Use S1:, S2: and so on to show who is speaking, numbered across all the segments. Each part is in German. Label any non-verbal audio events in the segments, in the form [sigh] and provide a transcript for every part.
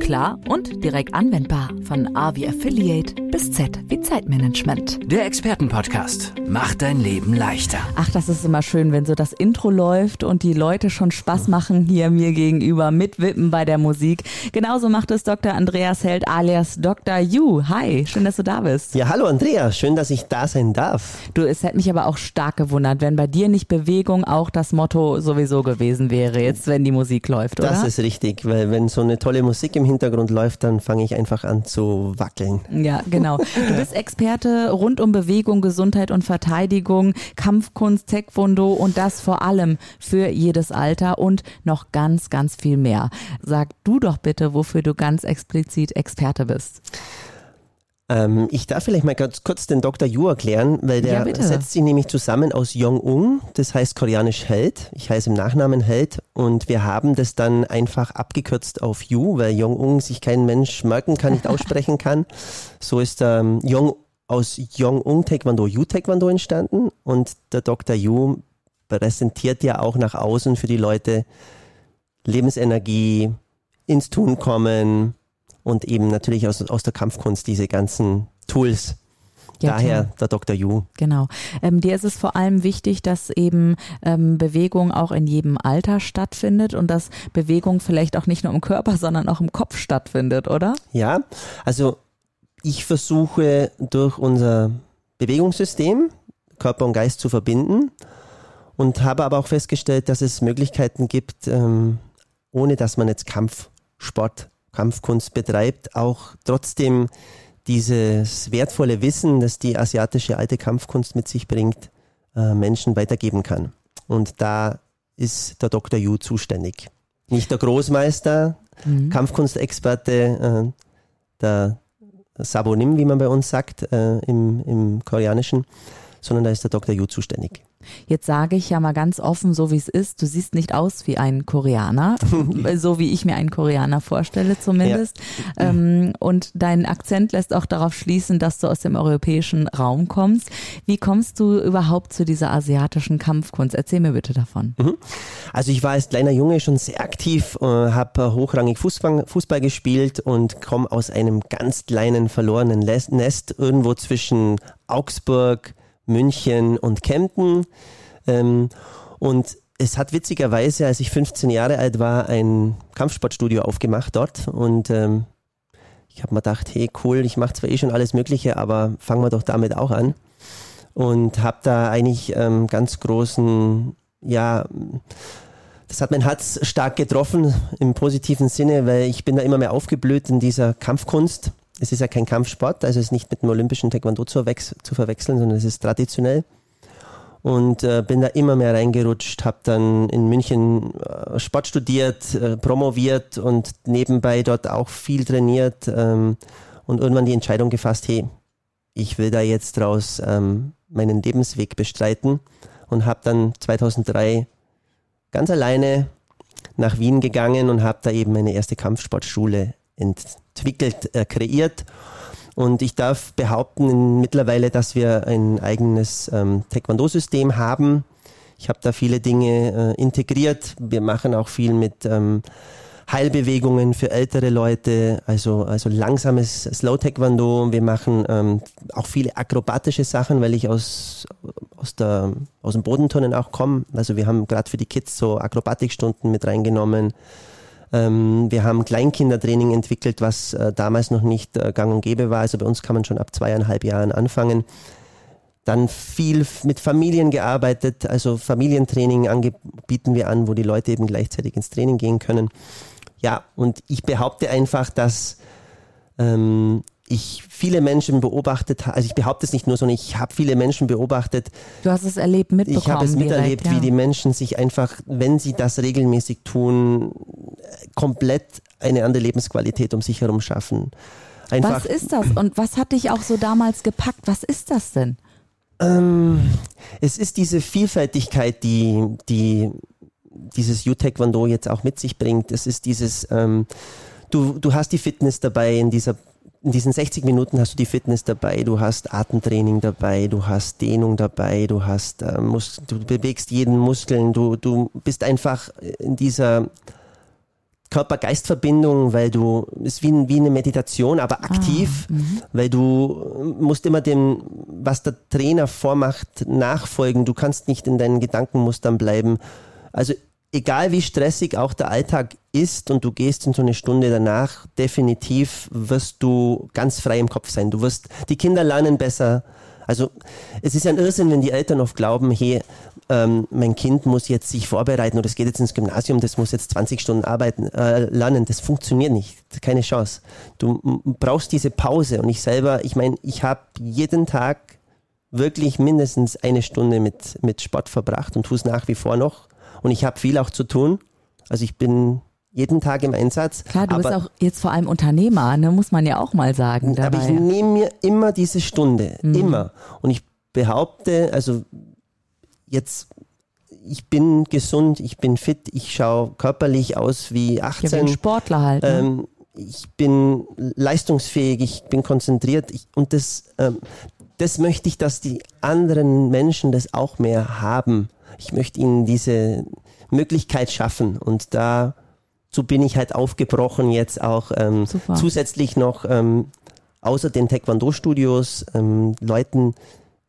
S1: klar und direkt anwendbar. Von A wie Affiliate bis Z wie Zeitmanagement.
S2: Der Expertenpodcast macht dein Leben leichter.
S1: Ach, das ist immer schön, wenn so das Intro läuft und die Leute schon Spaß machen hier mir gegenüber mitwippen bei der Musik. Genauso macht es Dr. Andreas Held alias Dr. Yu. Hi, schön, dass du da bist.
S3: Ja, hallo Andreas, schön, dass ich da sein darf.
S1: Du, es hätte mich aber auch stark gewundert, wenn bei dir nicht Bewegung auch das Motto sowieso gewesen wäre, jetzt wenn die Musik läuft, oder?
S3: Das ist richtig, weil wenn so eine tolle Musik im Hintergrund läuft, dann fange ich einfach an zu wackeln.
S1: Ja, genau. [laughs] Du bist Experte rund um Bewegung, Gesundheit und Verteidigung, Kampfkunst, Taekwondo und das vor allem für jedes Alter und noch ganz, ganz viel mehr. Sag du doch bitte, wofür du ganz explizit Experte bist.
S3: Ähm, ich darf vielleicht mal ganz kurz den Dr. Yu erklären, weil der
S1: Ja,
S3: setzt sich nämlich zusammen aus Jong-un, das heißt koreanisch Held. Ich heiße im Nachnamen Held und wir haben das dann einfach abgekürzt auf Yu, weil Jong-un sich kein Mensch merken kann, nicht aussprechen kann. [laughs] So ist ähm, Jong aus Jong-un Taekwondo Yu Taekwondo entstanden und der Dr. Yu präsentiert ja auch nach außen für die Leute Lebensenergie, ins Tun kommen und eben natürlich aus, aus der Kampfkunst diese ganzen Tools.
S1: Ja,
S3: Daher
S1: klar.
S3: der Dr. Yu.
S1: Genau. Ähm, dir ist es vor allem wichtig, dass eben ähm, Bewegung auch in jedem Alter stattfindet und dass Bewegung vielleicht auch nicht nur im Körper, sondern auch im Kopf stattfindet, oder?
S3: Ja, also ich versuche durch unser Bewegungssystem Körper und Geist zu verbinden und habe aber auch festgestellt, dass es Möglichkeiten gibt, ähm, ohne dass man jetzt Kampfsport, Kampfkunst betreibt, auch trotzdem dieses wertvolle Wissen, das die asiatische alte Kampfkunst mit sich bringt, äh, Menschen weitergeben kann. Und da ist der Dr. Yu zuständig. Nicht der Großmeister, Kampfkunstexperte, äh, der Sabonim, wie man bei uns sagt, äh, im, im Koreanischen, sondern da ist der Dr. Yu zuständig.
S1: Jetzt sage ich ja mal ganz offen, so wie es ist, du siehst nicht aus wie ein Koreaner, [laughs] so wie ich mir einen Koreaner vorstelle zumindest. Ähm, und dein Akzent lässt auch darauf schließen, dass du aus dem europäischen Raum kommst. Wie kommst du überhaupt zu dieser asiatischen Kampfkunst? Erzähl mir bitte davon.
S3: Also ich war als kleiner Junge schon sehr aktiv, äh, habe hochrangig Fußball, Fußball gespielt und komme aus einem ganz kleinen verlorenen Nest irgendwo zwischen Augsburg, München und Kempten. Ähm, und es hat witzigerweise, als ich 15 Jahre alt war, ein Kampfsportstudio aufgemacht dort und ähm, ich habe mir gedacht, hey cool, ich mache zwar eh schon alles Mögliche, aber fangen wir doch damit auch an. Und habe da eigentlich ähm, ganz großen, ja, das hat mein Herz stark getroffen im positiven Sinne, weil ich bin da immer mehr aufgeblüht in dieser Kampfkunst. Es ist ja kein Kampfsport, also es ist nicht mit dem olympischen Taekwondo zu, zu verwechseln, sondern es ist traditionell. Und äh, bin da immer mehr reingerutscht, habe dann in München äh, Sport studiert, äh, promoviert und nebenbei dort auch viel trainiert ähm, und irgendwann die Entscheidung gefasst, hey, ich will da jetzt draus ähm, meinen Lebensweg bestreiten und habe dann 2003 ganz alleine nach Wien gegangen und habe da eben meine erste Kampfsportschule entwickelt, äh, kreiert. Und ich darf behaupten mittlerweile, dass wir ein eigenes ähm, Taekwondo-System haben. Ich habe da viele Dinge äh, integriert. Wir machen auch viel mit ähm, Heilbewegungen für ältere Leute, also, also langsames Slow Taekwondo. Wir machen ähm, auch viele akrobatische Sachen, weil ich aus, aus, der, aus dem Bodenturnen auch komme. Also wir haben gerade für die Kids so Akrobatikstunden mit reingenommen. Ähm, wir haben Kleinkindertraining entwickelt, was äh, damals noch nicht äh, gang und gäbe war. Also bei uns kann man schon ab zweieinhalb Jahren anfangen. Dann viel mit Familien gearbeitet, also Familientraining bieten wir an, wo die Leute eben gleichzeitig ins Training gehen können. Ja, und ich behaupte einfach, dass ähm, ich viele Menschen beobachtet habe, also ich behaupte es nicht nur, sondern ich habe viele Menschen beobachtet,
S1: Du hast es erlebt, mitbekommen.
S3: ich habe es miterlebt,
S1: direkt,
S3: wie
S1: ja.
S3: die Menschen sich einfach, wenn sie das regelmäßig tun, komplett eine andere Lebensqualität um sich herum schaffen. Einfach,
S1: Was ist das und was hat dich auch so damals gepackt? Was ist das denn?
S3: ähm, es ist diese Vielfältigkeit, die, die dieses U-Taekwondo jetzt auch mit sich bringt. Es ist dieses, ähm, du, du hast die Fitness dabei in dieser in diesen 60 Minuten hast du die Fitness dabei, du hast Atemtraining dabei, du hast Dehnung dabei, du hast äh, Mus du bewegst jeden Muskeln, du, du bist einfach in dieser Körper-Geist-Verbindung, weil du, ist wie, wie eine Meditation, aber aktiv, ah, weil du musst immer dem, was der Trainer vormacht, nachfolgen. Du kannst nicht in deinen Gedankenmustern bleiben. Also egal wie stressig auch der Alltag ist und du gehst in so eine Stunde danach, definitiv wirst du ganz frei im Kopf sein. Du wirst, die Kinder lernen besser. Also es ist ja ein Irrsinn, wenn die Eltern oft glauben, hey, ähm, mein Kind muss jetzt sich vorbereiten oder es geht jetzt ins Gymnasium, das muss jetzt 20 Stunden arbeiten, äh, lernen. Das funktioniert nicht. Keine Chance. Du brauchst diese Pause. Und ich selber, ich meine, ich habe jeden Tag wirklich mindestens eine Stunde mit, mit Sport verbracht und tue es nach wie vor noch. Und ich habe viel auch zu tun. Also ich bin jeden Tag im Einsatz.
S1: Klar, du aber, bist auch jetzt vor allem Unternehmer, ne, muss man ja auch mal sagen.
S3: Dabei. Aber ich nehme mir immer diese Stunde, mhm. immer. Und ich behaupte, also jetzt, ich bin gesund, ich bin fit, ich schaue körperlich aus wie 18. Ja, wie ein
S1: Sportler halt. Ne? Ähm,
S3: ich bin leistungsfähig, ich bin konzentriert ich, und das, ähm, das möchte ich, dass die anderen Menschen das auch mehr haben ich möchte ihnen diese Möglichkeit schaffen und da so bin ich halt aufgebrochen jetzt auch ähm, zusätzlich noch ähm, außer den Taekwondo-Studios ähm, Leuten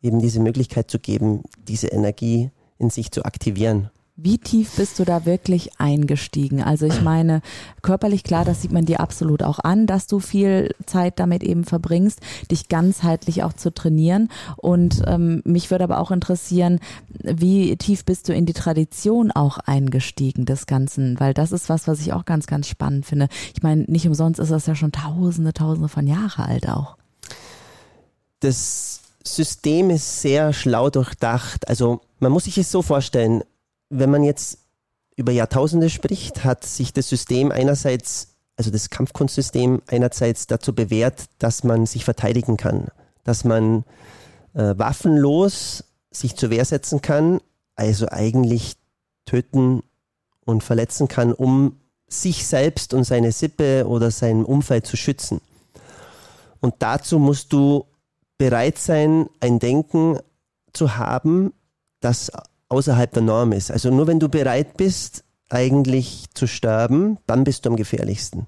S3: eben diese Möglichkeit zu geben, diese Energie in sich zu aktivieren.
S1: Wie tief bist du da wirklich eingestiegen? Also ich meine, körperlich klar, das sieht man dir absolut auch an, dass du viel Zeit damit eben verbringst, dich ganzheitlich auch zu trainieren. Und ähm, mich würde aber auch interessieren, wie tief bist du in die Tradition auch eingestiegen des Ganzen? Weil das ist was, was ich auch ganz, ganz spannend finde. Ich meine, nicht umsonst ist das ja schon tausende, tausende von Jahre alt auch.
S3: Das System ist sehr schlau durchdacht. Also man muss sich es so vorstellen, wenn man jetzt über Jahrtausende spricht, hat sich das System einerseits, also das Kampfkunstsystem einerseits dazu bewährt, dass man sich verteidigen kann, dass man äh, waffenlos sich zur Wehr setzen kann, also eigentlich töten und verletzen kann, um sich selbst und seine Sippe oder sein Umfeld zu schützen. Und dazu musst du bereit sein, ein Denken zu haben, das außerhalb der Norm ist. Also nur wenn du bereit bist, eigentlich zu sterben, dann bist du am gefährlichsten.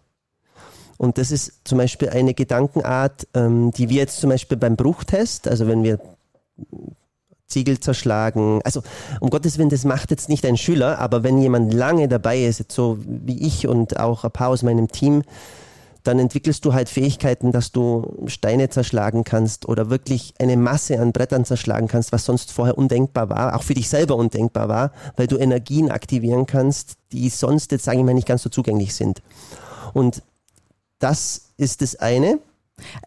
S3: Und das ist zum Beispiel eine Gedankenart, ähm, die wir jetzt zum Beispiel beim Bruchtest, also wenn wir Ziegel zerschlagen, also um Gottes Willen, das macht jetzt nicht ein Schüler, aber wenn jemand lange dabei ist, so wie ich und auch ein paar aus meinem Team, dann entwickelst du halt Fähigkeiten, dass du Steine zerschlagen kannst oder wirklich eine Masse an Brettern zerschlagen kannst, was sonst vorher undenkbar war, auch für dich selber undenkbar war, weil du Energien aktivieren kannst, die sonst jetzt, sage ich mal, nicht ganz so zugänglich sind. Und das ist das eine.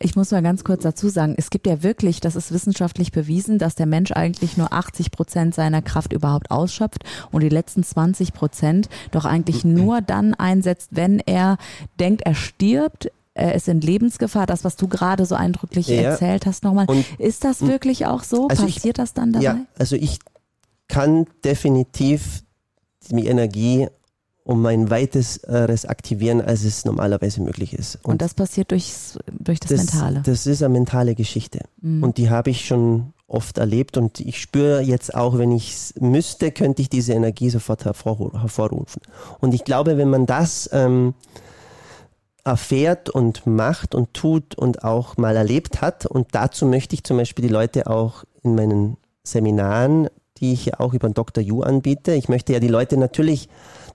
S1: Ich muss mal ganz kurz dazu sagen, es gibt ja wirklich, das ist wissenschaftlich bewiesen, dass der Mensch eigentlich nur 80 Prozent seiner Kraft überhaupt ausschöpft und die letzten 20 Prozent doch eigentlich nur dann einsetzt, wenn er denkt, er stirbt, er ist in Lebensgefahr. Das, was du gerade so eindrücklich ja. erzählt hast nochmal. Und ist das wirklich auch so? Also Passiert ich, das dann dabei? Ja,
S3: also ich kann definitiv die Energie um ein weiteres Aktivieren, als es normalerweise möglich ist.
S1: Und, und das passiert durch, durch das, das, Mentale?
S3: Das ist eine mentale Geschichte. Mhm. Und die habe ich schon oft erlebt und ich spüre jetzt auch, wenn ich es müsste, könnte ich diese Energie sofort hervorrufen. Und ich glaube, wenn man das ähm, erfährt und macht und tut und auch mal erlebt hat, und dazu möchte ich zum Beispiel die Leute auch in meinen Seminaren, die ich ja auch über Dr. Yu anbiete, ich möchte ja die Leute natürlich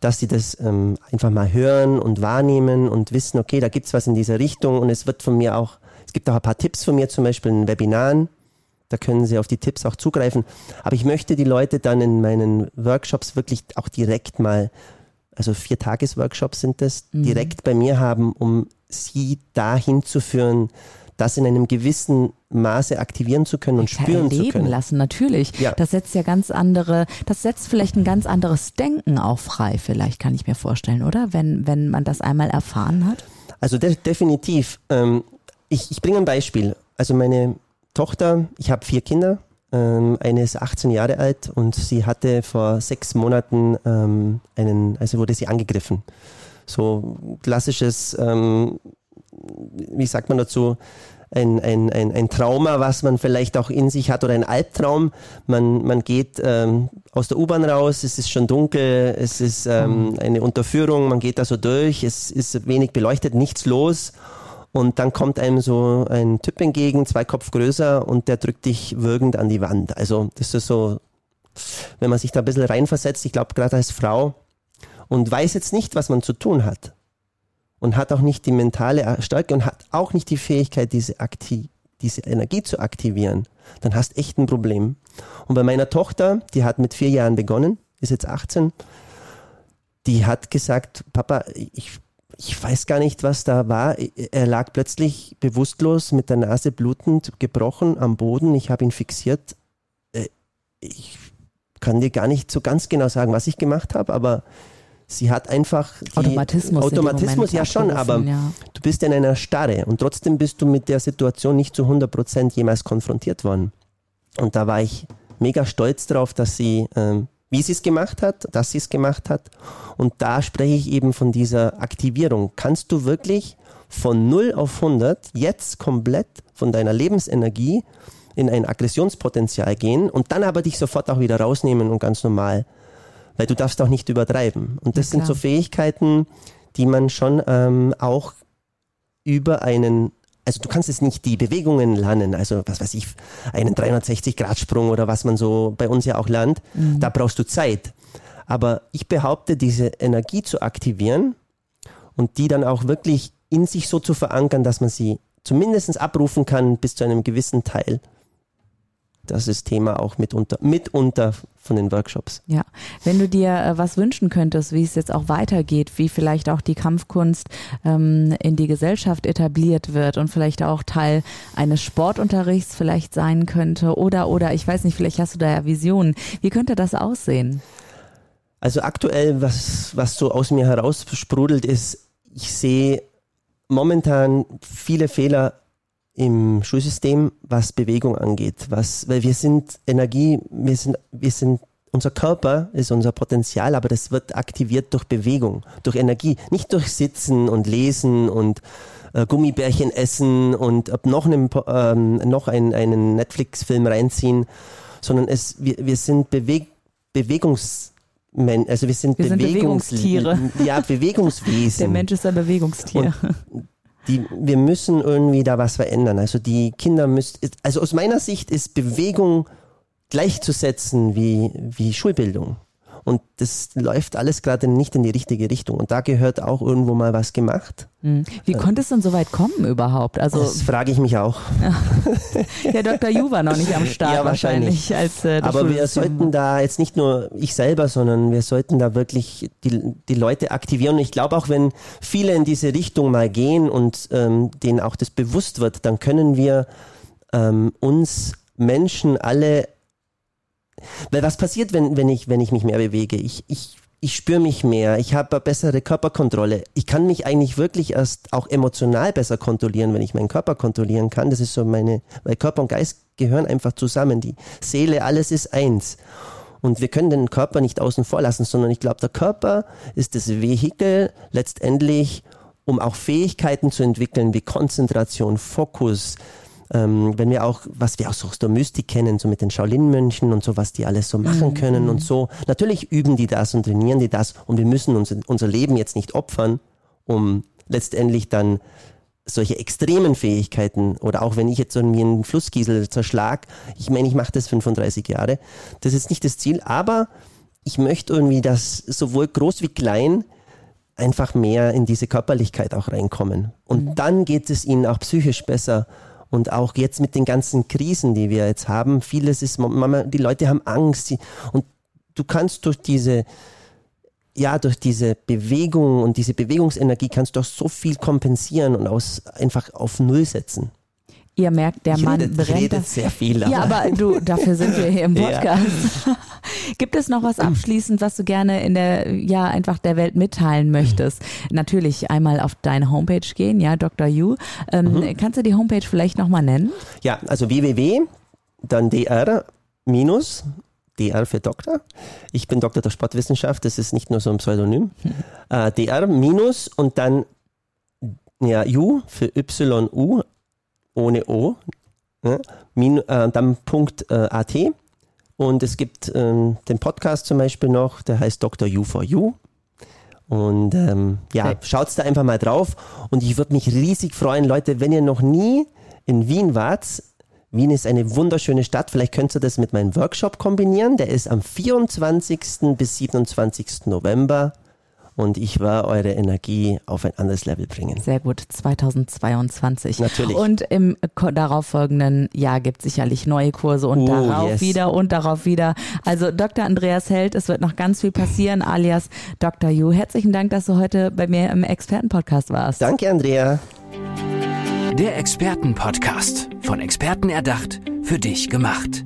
S3: dass sie das ähm, einfach mal hören und wahrnehmen und wissen, okay, da gibt's was in dieser Richtung und es wird von mir auch, es gibt auch ein paar Tipps von mir, zum Beispiel in Webinaren, da können sie auf die Tipps auch zugreifen. Aber ich möchte die Leute dann in meinen Workshops wirklich auch direkt mal, also vier Tages-Workshops sind das, mhm. direkt bei mir haben, um sie dahin zu führen, das in einem gewissen Maße aktivieren zu können und ja, spüren zu können.
S1: lassen, natürlich. Ja. Das setzt ja ganz andere, das setzt vielleicht ein ganz anderes Denken auch frei, vielleicht kann ich mir vorstellen, oder? Wenn, wenn man das einmal erfahren hat.
S3: Also de definitiv. Ähm, ich, ich bringe ein Beispiel. Also meine Tochter, ich habe vier Kinder, ähm, eine ist 18 Jahre alt und sie hatte vor sechs Monaten ähm, einen, also wurde sie angegriffen. So klassisches ähm, wie sagt man dazu, ein, ein, ein, ein Trauma, was man vielleicht auch in sich hat oder ein Albtraum. Man, man geht ähm, aus der U-Bahn raus, es ist schon dunkel, es ist ähm, mhm. eine Unterführung, man geht da so durch, es ist wenig beleuchtet, nichts los. Und dann kommt einem so ein Typ entgegen, zwei Kopf größer und der drückt dich würgend an die Wand. Also das ist so, wenn man sich da ein bisschen reinversetzt, ich glaube gerade als Frau und weiß jetzt nicht, was man zu tun hat und hat auch nicht die mentale Stärke und hat auch nicht die Fähigkeit, diese, Akti diese Energie zu aktivieren, dann hast echt ein Problem. Und bei meiner Tochter, die hat mit vier Jahren begonnen, ist jetzt 18, die hat gesagt, Papa, ich, ich weiß gar nicht, was da war. Er lag plötzlich bewusstlos mit der Nase blutend, gebrochen am Boden. Ich habe ihn fixiert. Äh, ich kann dir gar nicht so ganz genau sagen, was ich gemacht habe, aber sie hat einfach
S1: Automatismus.
S3: Automatismus, ja schon, aber ja. du bist in einer Starre und trotzdem bist du mit der Situation nicht zu 100 Prozent jemals konfrontiert worden. Und da war ich mega stolz drauf, dass sie, ähm, wie sie es gemacht hat, dass sie es gemacht hat. Und da spreche ich eben von dieser Aktivierung. Kannst du wirklich von 0 auf 100 jetzt komplett von deiner Lebensenergie in ein Aggressionspotenzial gehen und dann aber dich sofort auch wieder rausnehmen und ganz normal weil du darfst auch nicht übertreiben. Und das ja, sind so Fähigkeiten, die man schon ähm, auch über einen, also du kannst jetzt nicht die Bewegungen lernen, also was weiß ich, einen 360-Grad-Sprung oder was man so bei uns ja auch lernt, mhm. da brauchst du Zeit. Aber ich behaupte, diese Energie zu aktivieren und die dann auch wirklich in sich so zu verankern, dass man sie zumindest abrufen kann bis zu einem gewissen Teil das ist Thema auch mitunter, mitunter von den Workshops.
S1: Ja, wenn du dir äh, was wünschen könntest, wie es jetzt auch weitergeht, wie vielleicht auch die Kampfkunst ähm, in die Gesellschaft etabliert wird und vielleicht auch Teil eines Sportunterrichts vielleicht sein könnte oder, oder, ich weiß nicht, vielleicht hast du da ja Visionen. Wie könnte das aussehen?
S3: Also aktuell, was, was so aus mir heraus sprudelt, ist, ich sehe momentan viele Fehler im Schulsystem, was Bewegung angeht. Was, weil wir sind Energie, wir sind, wir sind, unser Körper ist unser Potenzial, aber das wird aktiviert durch Bewegung, durch Energie, nicht durch Sitzen und Lesen und äh, Gummibärchen essen und ab noch, einem, ähm, noch einen, einen Netflix-Film reinziehen, sondern es, wir, wir sind Beweg Bewegungs also wir sind,
S1: wir sind
S3: Bewegungs
S1: Bewegungstiere.
S3: Ja, [laughs] Bewegungswesen.
S1: Der Mensch ist ein Bewegungstier.
S3: Und die, wir müssen irgendwie da was verändern. Also die Kinder müssen, also aus meiner Sicht ist Bewegung gleichzusetzen wie, wie Schulbildung. Und das läuft alles gerade nicht in die richtige Richtung. Und da gehört auch irgendwo mal was gemacht.
S1: Hm. Wie konnte es denn so weit kommen überhaupt? Also,
S3: das frage ich mich auch.
S1: Ja, Dr. Ju war noch nicht am Start
S3: ja, wahrscheinlich.
S1: wahrscheinlich als, äh,
S3: Aber wir sollten da jetzt nicht nur ich selber, sondern wir sollten da wirklich die, die Leute aktivieren. Und ich glaube auch, wenn viele in diese Richtung mal gehen und ähm, denen auch das bewusst wird, dann können wir ähm, uns Menschen alle weil was passiert, wenn, wenn, ich, wenn ich mich mehr bewege? Ich, ich, ich spüre mich mehr, ich habe bessere Körperkontrolle. Ich kann mich eigentlich wirklich erst auch emotional besser kontrollieren, wenn ich meinen Körper kontrollieren kann. Das ist so meine, weil Körper und Geist gehören einfach zusammen. Die Seele, alles ist eins. Und wir können den Körper nicht außen vor lassen, sondern ich glaube, der Körper ist das Vehikel letztendlich, um auch Fähigkeiten zu entwickeln wie Konzentration, Fokus, ähm, wenn wir auch, was wir auch so aus der Mystik kennen, so mit den Shaolin-Mönchen und so, was die alles so machen mhm. können und so. Natürlich üben die das und trainieren die das und wir müssen uns, unser Leben jetzt nicht opfern, um letztendlich dann solche extremen Fähigkeiten oder auch wenn ich jetzt irgendwie einen Flusskiesel zerschlag, ich meine, ich mache das 35 Jahre, das ist nicht das Ziel, aber ich möchte irgendwie, dass sowohl groß wie klein einfach mehr in diese Körperlichkeit auch reinkommen. Und mhm. dann geht es ihnen auch psychisch besser und auch jetzt mit den ganzen Krisen, die wir jetzt haben, vieles ist, die Leute haben Angst. Und du kannst durch diese, ja, durch diese Bewegung und diese Bewegungsenergie kannst du auch so viel kompensieren und aus, einfach auf Null setzen.
S1: Ihr merkt, der
S3: ich
S1: Mann
S3: rede,
S1: brennt.
S3: Rede sehr viel.
S1: Aber ja, aber du, dafür sind wir hier im [laughs] Podcast. Ja. Gibt es noch was abschließend, was du gerne in der, ja, einfach der Welt mitteilen möchtest? Mhm. Natürlich einmal auf deine Homepage gehen, ja, Dr. You. Ähm, mhm. Kannst du die Homepage vielleicht nochmal nennen?
S3: Ja, also www, dann dr minus DR für Doktor. Ich bin Doktor der Sportwissenschaft, das ist nicht nur so ein Pseudonym. Äh, DR minus und dann Ja, U für YU ohne O. Ja, min, äh, dann Punkt äh, AT. Und es gibt ähm, den Podcast zum Beispiel noch, der heißt Dr. U for You. Und ähm, ja, okay. schaut da einfach mal drauf. Und ich würde mich riesig freuen, Leute, wenn ihr noch nie in Wien wart. Wien ist eine wunderschöne Stadt. Vielleicht könnt ihr das mit meinem Workshop kombinieren. Der ist am 24. bis 27. November und ich war eure Energie auf ein anderes Level bringen.
S1: Sehr gut, 2022.
S3: Natürlich.
S1: Und im darauffolgenden Jahr gibt es sicherlich neue Kurse und oh, darauf yes. wieder und darauf wieder. Also Dr. Andreas Held, es wird noch ganz viel passieren, alias Dr. Yu. Herzlichen Dank, dass du heute bei mir im Expertenpodcast warst.
S3: Danke, Andrea.
S2: Der Expertenpodcast, von Experten erdacht, für dich gemacht.